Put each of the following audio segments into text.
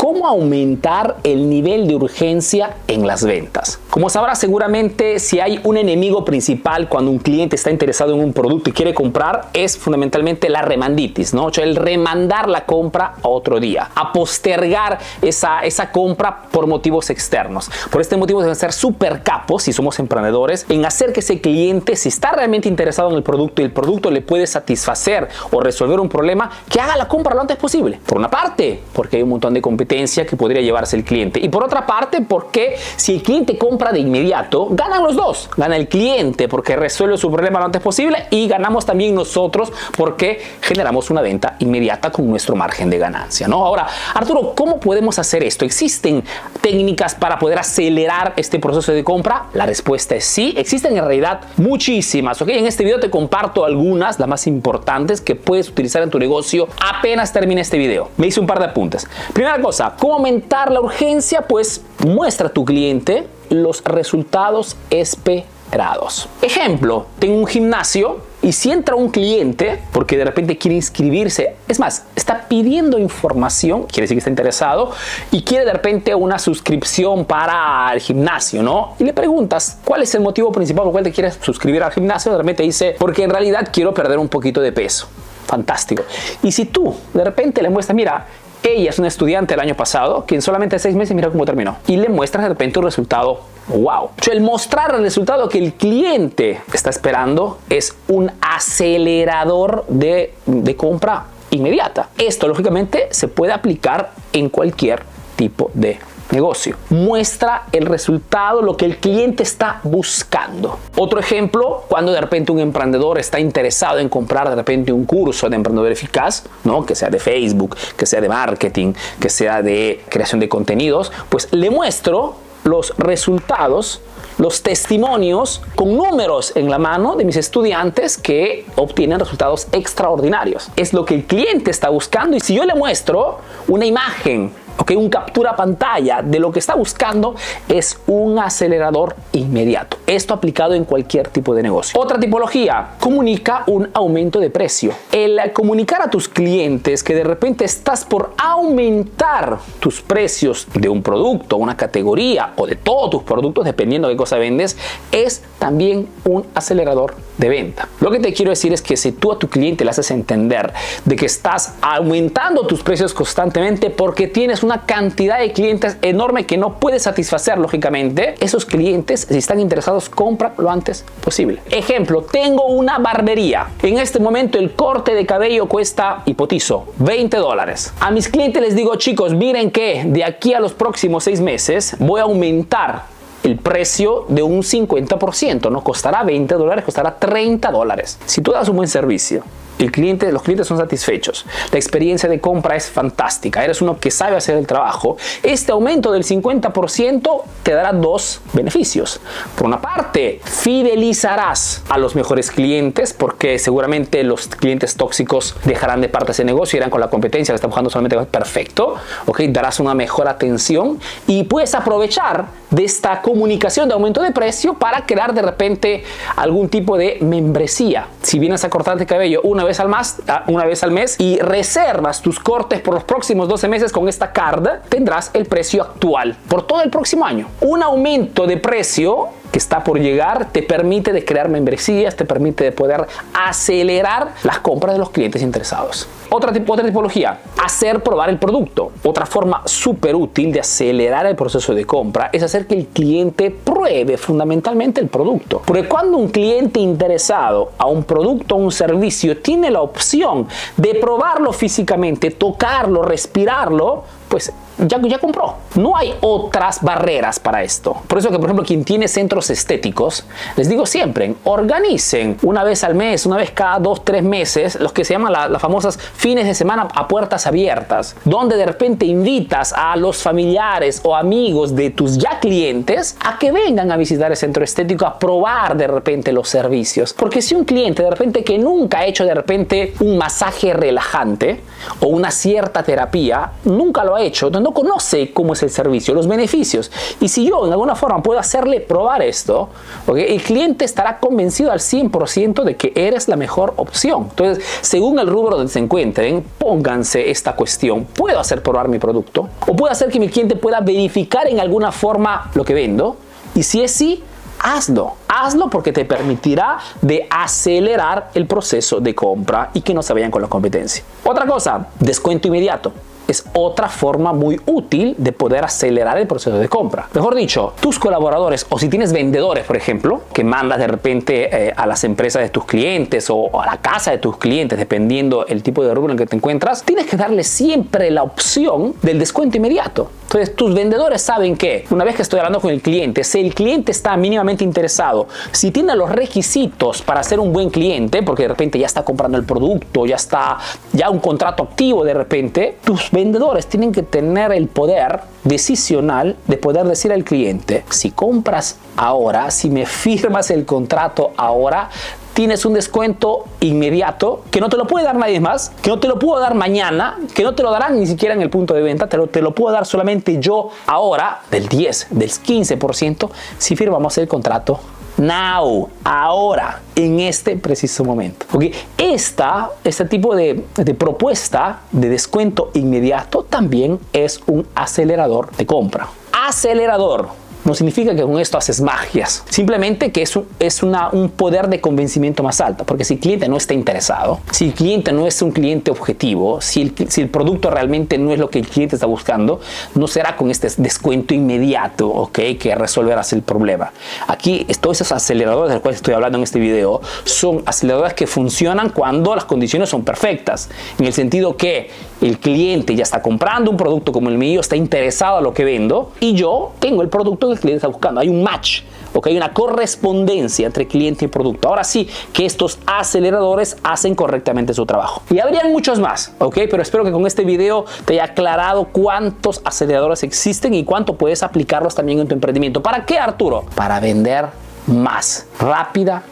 ¿Cómo aumentar el nivel de urgencia en las ventas? Como sabrás seguramente, si hay un enemigo principal cuando un cliente está interesado en un producto y quiere comprar, es fundamentalmente la remanditis, ¿no? O sea, el remandar la compra a otro día, a postergar esa, esa compra por motivos externos. Por este motivo deben ser súper capos, si somos emprendedores, en hacer que ese cliente, si está realmente interesado en el producto y el producto le puede satisfacer o resolver un problema, que haga la compra lo antes posible. Por una parte, porque hay un montón de competencia que podría llevarse el cliente. Y por otra parte, porque si el cliente compra de inmediato, ganan los dos. Gana el cliente porque resuelve su problema lo antes posible y ganamos también nosotros porque generamos una venta inmediata con nuestro margen de ganancia. ¿no? Ahora, Arturo, ¿cómo podemos hacer esto? ¿Existen técnicas para poder acelerar este proceso de compra? La respuesta es sí. Existen en realidad muchísimas. ¿ok? En este video te comparto algunas, las más importantes que puedes utilizar en tu negocio apenas termine este video. Me hice un par de apuntes. Primera cosa, ¿Cómo aumentar la urgencia? Pues muestra a tu cliente los resultados esperados. Ejemplo, tengo un gimnasio y si entra un cliente, porque de repente quiere inscribirse, es más, está pidiendo información, quiere decir que está interesado, y quiere de repente una suscripción para el gimnasio, ¿no? Y le preguntas, ¿cuál es el motivo principal por el cual te quieres suscribir al gimnasio? De repente dice, porque en realidad quiero perder un poquito de peso. Fantástico. Y si tú de repente le muestras, mira, ella es una estudiante el año pasado que en solamente seis meses mira cómo terminó. Y le muestras de repente un resultado wow. El mostrar el resultado que el cliente está esperando es un acelerador de, de compra inmediata. Esto lógicamente se puede aplicar en cualquier tipo de negocio. Muestra el resultado, lo que el cliente está buscando. Otro ejemplo, cuando de repente un emprendedor está interesado en comprar de repente un curso de emprendedor eficaz, ¿no? que sea de Facebook, que sea de marketing, que sea de creación de contenidos, pues le muestro los resultados los testimonios con números en la mano de mis estudiantes que obtienen resultados extraordinarios. Es lo que el cliente está buscando y si yo le muestro una imagen ¿ok? Un captura pantalla de lo que está buscando es un acelerador inmediato. Esto aplicado en cualquier tipo de negocio. Otra tipología, comunica un aumento de precio. El comunicar a tus clientes que de repente estás por aumentar tus precios de un producto, una categoría o de todos tus productos, dependiendo de qué cosa vendes, es también un acelerador de venta. Lo que te quiero decir es que si tú a tu cliente le haces entender de que estás aumentando tus precios constantemente porque tienes una cantidad de clientes enorme que no puedes satisfacer lógicamente, esos clientes si están interesados compran lo antes posible. Ejemplo, tengo una barbería. En este momento el corte de cabello cuesta, hipotizo, 20 dólares. A mis clientes les digo, chicos, miren que de aquí a los próximos seis meses voy a aumentar el precio de un 50%, no costará 20 dólares, costará 30 dólares. Si tú das un buen servicio, el cliente, los clientes son satisfechos, la experiencia de compra es fantástica, eres uno que sabe hacer el trabajo, este aumento del 50% te dará dos beneficios. Por una parte, fidelizarás a los mejores clientes porque seguramente los clientes tóxicos dejarán de parte ese negocio, irán con la competencia que está buscando solamente perfecto, ¿ok? Darás una mejor atención y puedes aprovechar de esta comunicación de aumento de precio para crear de repente algún tipo de membresía. Si vienes a cortarte cabello una vez al mes, ah, una vez al mes y reservas tus cortes por los próximos 12 meses con esta card, tendrás el precio actual por todo el próximo año. Un aumento de precio que está por llegar te permite de crear membresías, te permite de poder acelerar las compras de los clientes interesados. Otra, tipo, otra tipología, hacer probar el producto. Otra forma súper útil de acelerar el proceso de compra es hacer que el cliente pruebe fundamentalmente el producto. Porque cuando un cliente interesado a un producto o un servicio tiene la opción de probarlo físicamente, tocarlo, respirarlo, pues ya, ya compró. No hay otras barreras para esto. Por eso que, por ejemplo, quien tiene centros estéticos, les digo siempre, organicen una vez al mes, una vez cada dos, tres meses, los que se llaman las famosas fines de semana a puertas abiertas, donde de repente invitas a los familiares o amigos de tus ya clientes a que vengan a visitar el centro estético a probar de repente los servicios. Porque si un cliente de repente que nunca ha hecho de repente un masaje relajante o una cierta terapia, nunca lo ha hecho, no conoce cómo es el servicio, los beneficios. Y si yo en alguna forma puedo hacerle probar esto, el cliente estará convencido al 100% de que eres la mejor opción. Entonces, según el rubro donde se encuentren, pónganse esta cuestión. ¿Puedo hacer probar mi producto? ¿O puedo hacer que mi cliente pueda verificar en alguna forma lo que vendo? Y si es sí, hazlo. Hazlo porque te permitirá de acelerar el proceso de compra y que no se vayan con la competencia. Otra cosa, descuento inmediato es otra forma muy útil de poder acelerar el proceso de compra. Mejor dicho, tus colaboradores o si tienes vendedores, por ejemplo, que mandas de repente eh, a las empresas de tus clientes o a la casa de tus clientes, dependiendo el tipo de rubro en que te encuentras, tienes que darle siempre la opción del descuento inmediato. Entonces, tus vendedores saben que una vez que estoy hablando con el cliente, si el cliente está mínimamente interesado, si tiene los requisitos para ser un buen cliente, porque de repente ya está comprando el producto, ya está ya un contrato activo de repente, tus vendedores tienen que tener el poder decisional de poder decir al cliente, si compras ahora, si me firmas el contrato ahora, tienes un descuento inmediato que no te lo puede dar nadie más, que no te lo puedo dar mañana, que no te lo darán ni siquiera en el punto de venta, te lo, te lo puedo dar solamente yo ahora del 10, del 15% si firmamos el contrato now, ahora, en este preciso momento. Porque esta, este tipo de, de, propuesta de descuento inmediato también es un acelerador de compra. Acelerador no significa que con esto haces magias, simplemente que es, un, es una, un poder de convencimiento más alto, porque si el cliente no está interesado, si el cliente no es un cliente objetivo, si el, si el producto realmente no es lo que el cliente está buscando, no será con este descuento inmediato, ¿ok? Que resolverás el problema. Aquí, todos esos aceleradores de los cuales estoy hablando en este video son aceleradores que funcionan cuando las condiciones son perfectas, en el sentido que el cliente ya está comprando un producto como el mío, está interesado en lo que vendo y yo tengo el producto el cliente está buscando. Hay un match, ¿ok? Hay una correspondencia entre cliente y producto. Ahora sí, que estos aceleradores hacen correctamente su trabajo. Y habrían muchos más, ¿ok? Pero espero que con este video te haya aclarado cuántos aceleradores existen y cuánto puedes aplicarlos también en tu emprendimiento. ¿Para qué, Arturo? Para vender más rápida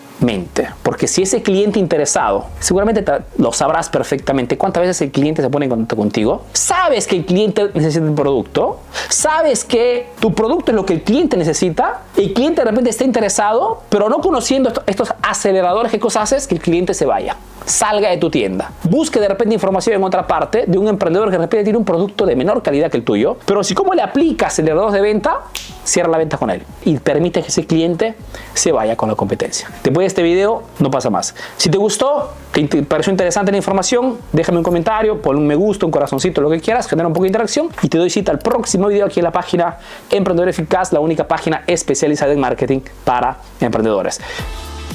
Porque si ese cliente interesado, seguramente lo sabrás perfectamente cuántas veces el cliente se pone en contacto contigo, sabes que el cliente necesita un producto, sabes que tu producto es lo que el cliente necesita, el cliente de repente está interesado, pero no conociendo estos aceleradores, ¿qué cosas haces? Que el cliente se vaya. Salga de tu tienda. Busque de repente información en otra parte de un emprendedor que de repente tiene un producto de menor calidad que el tuyo, pero si como le aplicas aceleradores de venta, cierra la venta con él y permite que ese cliente se vaya con la competencia. Después de este video no pasa más. Si te gustó, te pareció interesante la información, déjame un comentario, pon un me gusta, un corazoncito, lo que quieras, genera un poco de interacción y te doy cita al próximo video aquí en la página Emprendedor Eficaz, la única página especializada en marketing para emprendedores.